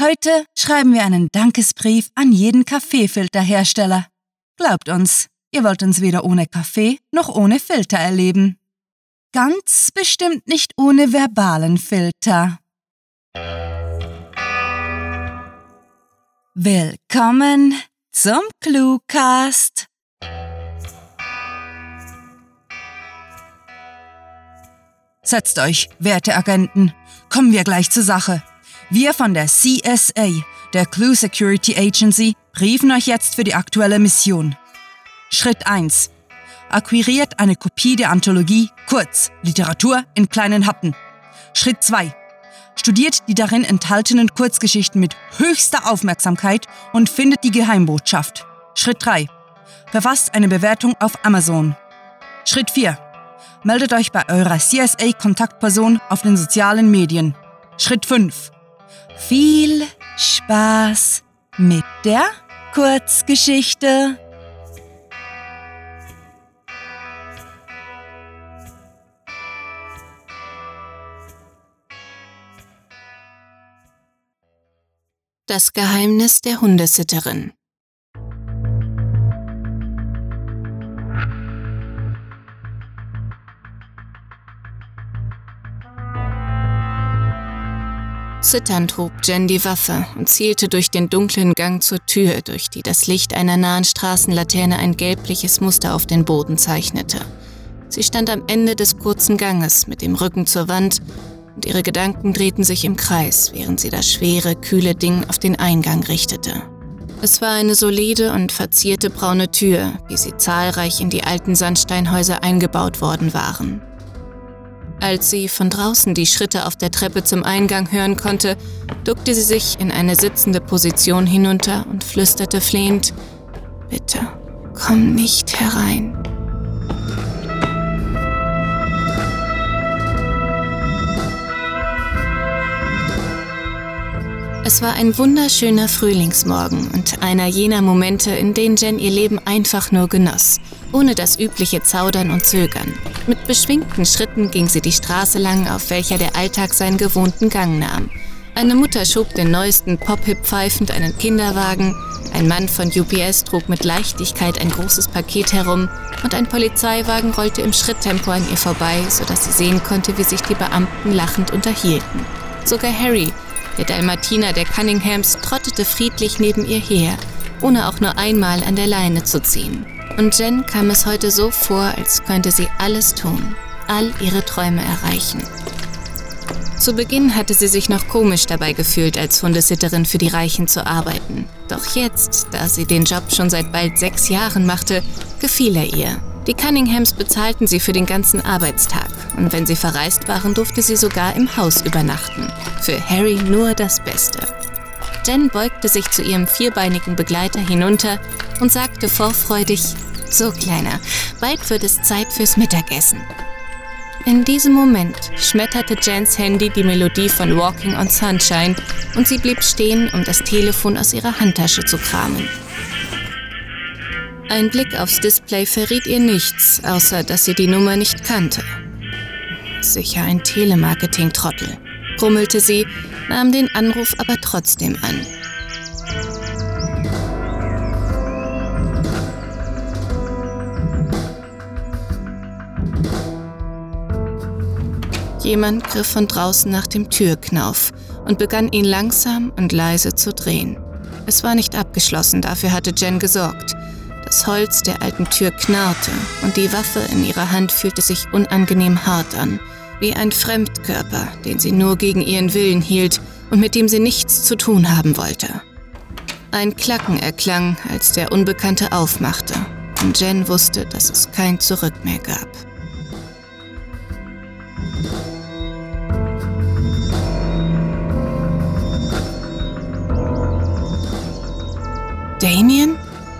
Heute schreiben wir einen Dankesbrief an jeden Kaffeefilterhersteller. Glaubt uns, ihr wollt uns weder ohne Kaffee noch ohne Filter erleben. Ganz bestimmt nicht ohne verbalen Filter. Willkommen zum Cluecast. Setzt euch, werte Agenten. Kommen wir gleich zur Sache. Wir von der CSA, der Clue Security Agency, briefen euch jetzt für die aktuelle Mission. Schritt 1. Akquiriert eine Kopie der Anthologie, kurz Literatur in kleinen Happen. Schritt 2. Studiert die darin enthaltenen Kurzgeschichten mit höchster Aufmerksamkeit und findet die Geheimbotschaft. Schritt 3. Verfasst eine Bewertung auf Amazon. Schritt 4 meldet euch bei eurer CSA-Kontaktperson auf den sozialen Medien. Schritt 5. Viel Spaß mit der Kurzgeschichte. Das Geheimnis der Hundesitterin Zitternd hob Jen die Waffe und zielte durch den dunklen Gang zur Tür, durch die das Licht einer nahen Straßenlaterne ein gelbliches Muster auf den Boden zeichnete. Sie stand am Ende des kurzen Ganges mit dem Rücken zur Wand und ihre Gedanken drehten sich im Kreis, während sie das schwere, kühle Ding auf den Eingang richtete. Es war eine solide und verzierte braune Tür, wie sie zahlreich in die alten Sandsteinhäuser eingebaut worden waren. Als sie von draußen die Schritte auf der Treppe zum Eingang hören konnte, duckte sie sich in eine sitzende Position hinunter und flüsterte flehend, Bitte, komm nicht herein. Es war ein wunderschöner Frühlingsmorgen und einer jener Momente, in denen Jen ihr Leben einfach nur genoss, ohne das übliche Zaudern und Zögern. Mit beschwingten Schritten ging sie die Straße lang, auf welcher der Alltag seinen gewohnten Gang nahm. Eine Mutter schob den neuesten Pop-Hip pfeifend einen Kinderwagen, ein Mann von UPS trug mit Leichtigkeit ein großes Paket herum und ein Polizeiwagen rollte im Schritttempo an ihr vorbei, sodass sie sehen konnte, wie sich die Beamten lachend unterhielten. Sogar Harry, der Dalmatiner der Cunninghams trottete friedlich neben ihr her, ohne auch nur einmal an der Leine zu ziehen. Und Jen kam es heute so vor, als könnte sie alles tun, all ihre Träume erreichen. Zu Beginn hatte sie sich noch komisch dabei gefühlt, als Hundesitterin für die Reichen zu arbeiten. Doch jetzt, da sie den Job schon seit bald sechs Jahren machte, gefiel er ihr. Die Cunninghams bezahlten sie für den ganzen Arbeitstag und wenn sie verreist waren, durfte sie sogar im Haus übernachten. Für Harry nur das Beste. Jen beugte sich zu ihrem vierbeinigen Begleiter hinunter und sagte vorfreudig, so kleiner, bald wird es Zeit fürs Mittagessen. In diesem Moment schmetterte Jens Handy die Melodie von Walking on Sunshine und sie blieb stehen, um das Telefon aus ihrer Handtasche zu kramen. Ein Blick aufs Display verriet ihr nichts, außer dass sie die Nummer nicht kannte. Sicher ein Telemarketing-Trottel, grummelte sie, nahm den Anruf aber trotzdem an. Jemand griff von draußen nach dem Türknauf und begann ihn langsam und leise zu drehen. Es war nicht abgeschlossen, dafür hatte Jen gesorgt. Das Holz der alten Tür knarrte und die Waffe in ihrer Hand fühlte sich unangenehm hart an, wie ein Fremdkörper, den sie nur gegen ihren Willen hielt und mit dem sie nichts zu tun haben wollte. Ein Klacken erklang, als der Unbekannte aufmachte, und Jen wusste, dass es kein Zurück mehr gab. Damien?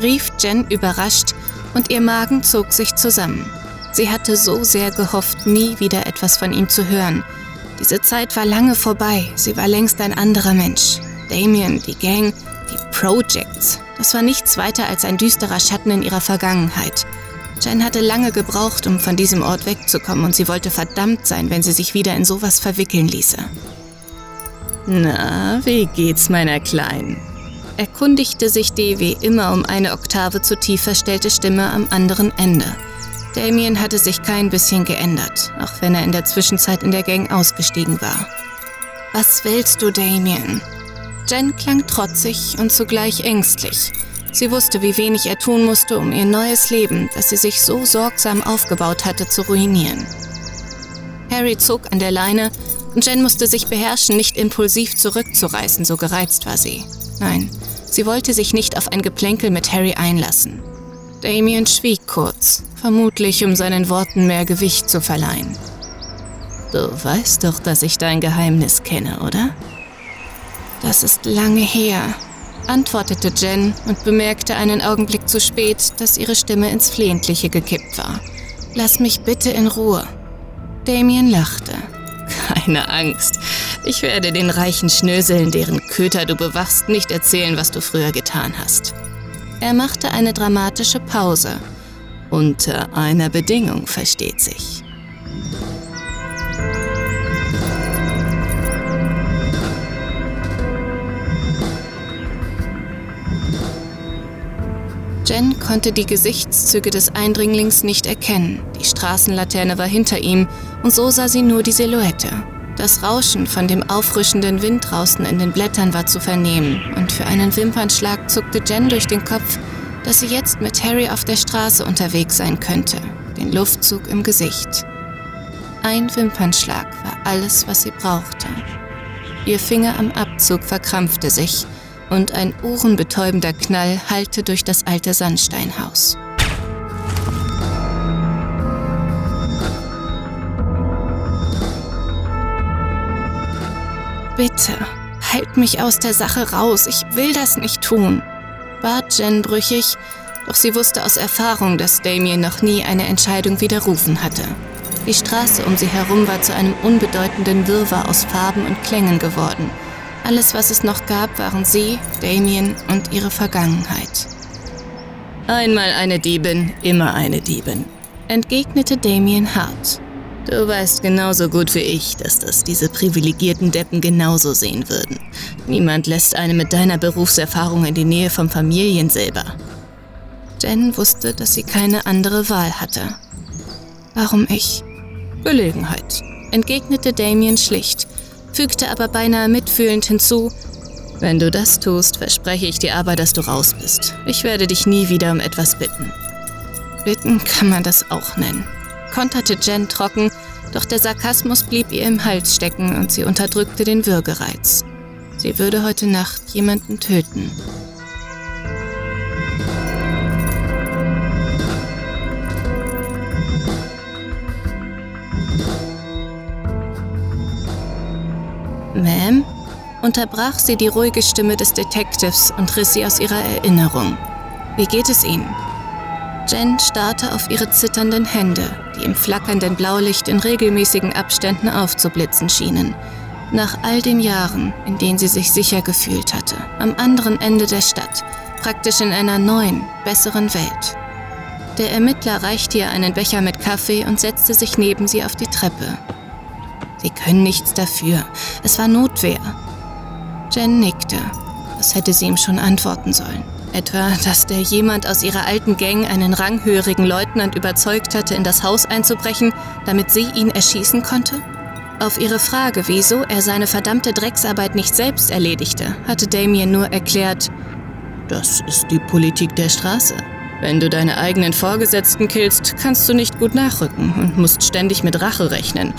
rief Jen überrascht und ihr Magen zog sich zusammen. Sie hatte so sehr gehofft, nie wieder etwas von ihm zu hören. Diese Zeit war lange vorbei, sie war längst ein anderer Mensch. Damien, die Gang, die Projects, das war nichts weiter als ein düsterer Schatten in ihrer Vergangenheit. Jen hatte lange gebraucht, um von diesem Ort wegzukommen und sie wollte verdammt sein, wenn sie sich wieder in sowas verwickeln ließe. Na, wie geht's meiner Kleinen? Erkundigte sich die wie immer um eine Oktave zu tief verstellte Stimme am anderen Ende. Damien hatte sich kein bisschen geändert, auch wenn er in der Zwischenzeit in der Gang ausgestiegen war. Was willst du, Damien? Jen klang trotzig und zugleich ängstlich. Sie wusste, wie wenig er tun musste, um ihr neues Leben, das sie sich so sorgsam aufgebaut hatte, zu ruinieren. Harry zog an der Leine und Jen musste sich beherrschen, nicht impulsiv zurückzureißen, so gereizt war sie. Nein, sie wollte sich nicht auf ein Geplänkel mit Harry einlassen. Damien schwieg kurz, vermutlich um seinen Worten mehr Gewicht zu verleihen. Du weißt doch, dass ich dein Geheimnis kenne, oder? Das ist lange her, antwortete Jen und bemerkte einen Augenblick zu spät, dass ihre Stimme ins Flehentliche gekippt war. Lass mich bitte in Ruhe. Damien lachte. Keine Angst. Ich werde den reichen Schnöseln, deren Köter du bewachst, nicht erzählen, was du früher getan hast. Er machte eine dramatische Pause. Unter einer Bedingung, versteht sich. Jen konnte die Gesichtszüge des Eindringlings nicht erkennen. Die Straßenlaterne war hinter ihm und so sah sie nur die Silhouette. Das Rauschen von dem auffrischenden Wind draußen in den Blättern war zu vernehmen und für einen Wimpernschlag zuckte Jen durch den Kopf, dass sie jetzt mit Harry auf der Straße unterwegs sein könnte, den Luftzug im Gesicht. Ein Wimpernschlag war alles, was sie brauchte. Ihr Finger am Abzug verkrampfte sich und ein ohrenbetäubender Knall hallte durch das alte Sandsteinhaus. Bitte, halt mich aus der Sache raus, ich will das nicht tun, bat Jen brüchig, doch sie wusste aus Erfahrung, dass Damien noch nie eine Entscheidung widerrufen hatte. Die Straße um sie herum war zu einem unbedeutenden Wirrwarr aus Farben und Klängen geworden – alles, was es noch gab, waren sie, Damien und ihre Vergangenheit. Einmal eine Diebin, immer eine Diebin, entgegnete Damien hart. Du weißt genauso gut wie ich, dass das diese privilegierten Deppen genauso sehen würden. Niemand lässt eine mit deiner Berufserfahrung in die Nähe vom Familiensilber. Jen wusste, dass sie keine andere Wahl hatte. Warum ich? Gelegenheit, entgegnete Damien schlicht fügte aber beinahe mitfühlend hinzu, wenn du das tust, verspreche ich dir aber, dass du raus bist. Ich werde dich nie wieder um etwas bitten. Bitten kann man das auch nennen, konterte Jen trocken, doch der Sarkasmus blieb ihr im Hals stecken und sie unterdrückte den Würgereiz. Sie würde heute Nacht jemanden töten. Ma'am? unterbrach sie die ruhige Stimme des Detectives und riss sie aus ihrer Erinnerung. Wie geht es Ihnen? Jen starrte auf ihre zitternden Hände, die im flackernden Blaulicht in regelmäßigen Abständen aufzublitzen schienen. Nach all den Jahren, in denen sie sich sicher gefühlt hatte, am anderen Ende der Stadt, praktisch in einer neuen, besseren Welt. Der Ermittler reichte ihr einen Becher mit Kaffee und setzte sich neben sie auf die Treppe. Sie können nichts dafür. Es war Notwehr. Jen nickte. Was hätte sie ihm schon antworten sollen? Etwa, dass der jemand aus ihrer alten Gang einen ranghörigen Leutnant überzeugt hatte, in das Haus einzubrechen, damit sie ihn erschießen konnte? Auf ihre Frage, wieso er seine verdammte Drecksarbeit nicht selbst erledigte, hatte Damien nur erklärt, das ist die Politik der Straße. Wenn du deine eigenen Vorgesetzten killst, kannst du nicht gut nachrücken und musst ständig mit Rache rechnen.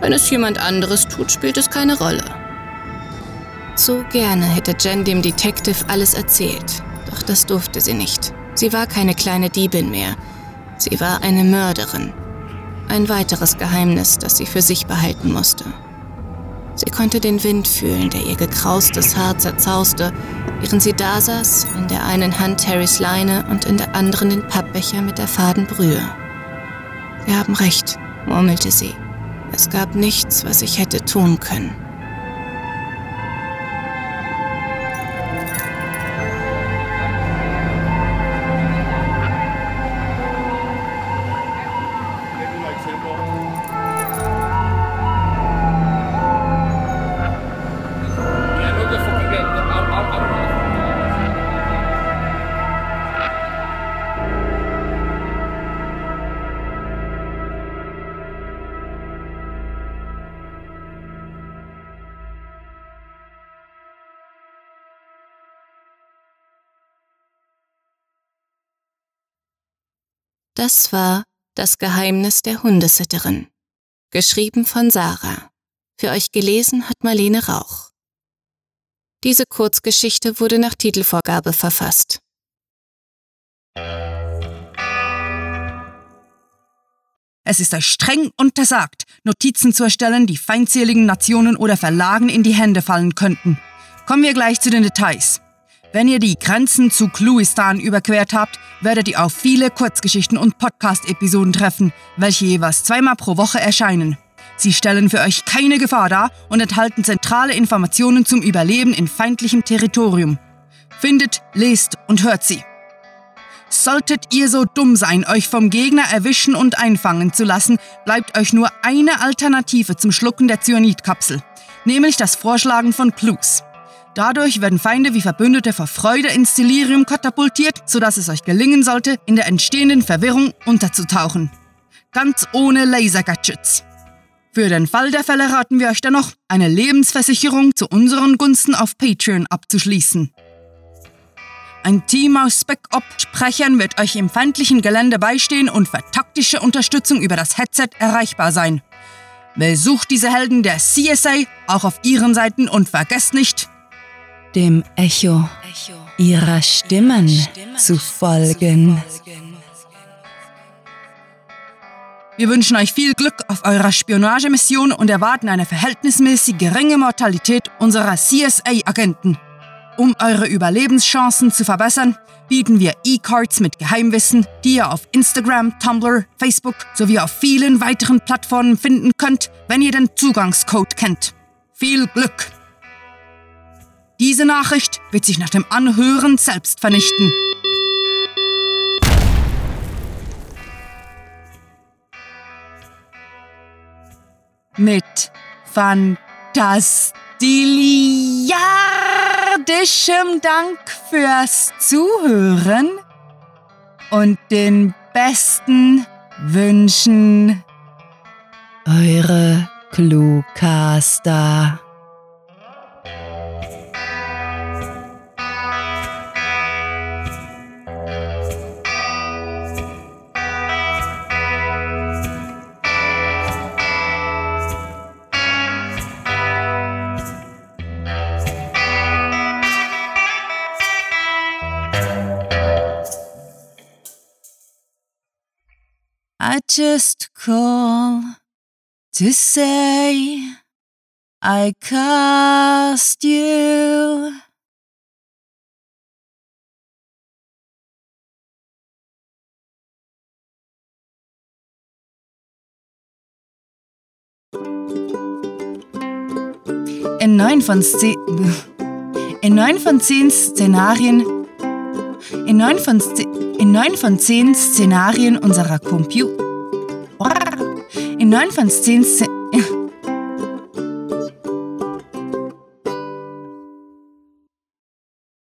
Wenn es jemand anderes tut, spielt es keine Rolle. So gerne hätte Jen dem Detective alles erzählt, doch das durfte sie nicht. Sie war keine kleine Diebin mehr. Sie war eine Mörderin. Ein weiteres Geheimnis, das sie für sich behalten musste. Sie konnte den Wind fühlen, der ihr gekraustes Haar zerzauste, während sie da saß, in der einen Hand Harrys Leine und in der anderen den Pappbecher mit der faden Brühe. Sie haben recht, murmelte sie. Es gab nichts, was ich hätte tun können. Das war Das Geheimnis der Hundesitterin. Geschrieben von Sarah. Für euch gelesen hat Marlene Rauch. Diese Kurzgeschichte wurde nach Titelvorgabe verfasst. Es ist euch streng untersagt, Notizen zu erstellen, die feindseligen Nationen oder Verlagen in die Hände fallen könnten. Kommen wir gleich zu den Details. Wenn ihr die Grenzen zu Kluistan überquert habt, werdet ihr auf viele Kurzgeschichten und Podcast-Episoden treffen, welche jeweils zweimal pro Woche erscheinen. Sie stellen für euch keine Gefahr dar und enthalten zentrale Informationen zum Überleben in feindlichem Territorium. Findet, lest und hört sie. Solltet ihr so dumm sein, euch vom Gegner erwischen und einfangen zu lassen, bleibt euch nur eine Alternative zum Schlucken der Cyanidkapsel, nämlich das Vorschlagen von Clues. Dadurch werden Feinde wie Verbündete vor Freude ins Delirium katapultiert, sodass es euch gelingen sollte, in der entstehenden Verwirrung unterzutauchen. Ganz ohne Laser-Gadgets. Für den Fall der Fälle raten wir euch dennoch, eine Lebensversicherung zu unseren Gunsten auf Patreon abzuschließen. Ein Team aus Spec-Op-Sprechern wird euch im feindlichen Gelände beistehen und für taktische Unterstützung über das Headset erreichbar sein. Besucht diese Helden der CSA auch auf ihren Seiten und vergesst nicht, dem Echo ihrer Stimmen zu folgen. Wir wünschen euch viel Glück auf eurer Spionagemission und erwarten eine verhältnismäßig geringe Mortalität unserer CSA-Agenten. Um eure Überlebenschancen zu verbessern, bieten wir E-Cards mit Geheimwissen, die ihr auf Instagram, Tumblr, Facebook sowie auf vielen weiteren Plattformen finden könnt, wenn ihr den Zugangscode kennt. Viel Glück! Diese Nachricht wird sich nach dem Anhören selbst vernichten. Mit fantastiliardischem Dank fürs Zuhören und den besten Wünschen. Eure Cluecaster. Just call to say I cast you. In neun von zehn, in neun von zehn Szenarien, in neun von in neun von zehn Szenarien unserer Computer, neun von zehn, Szen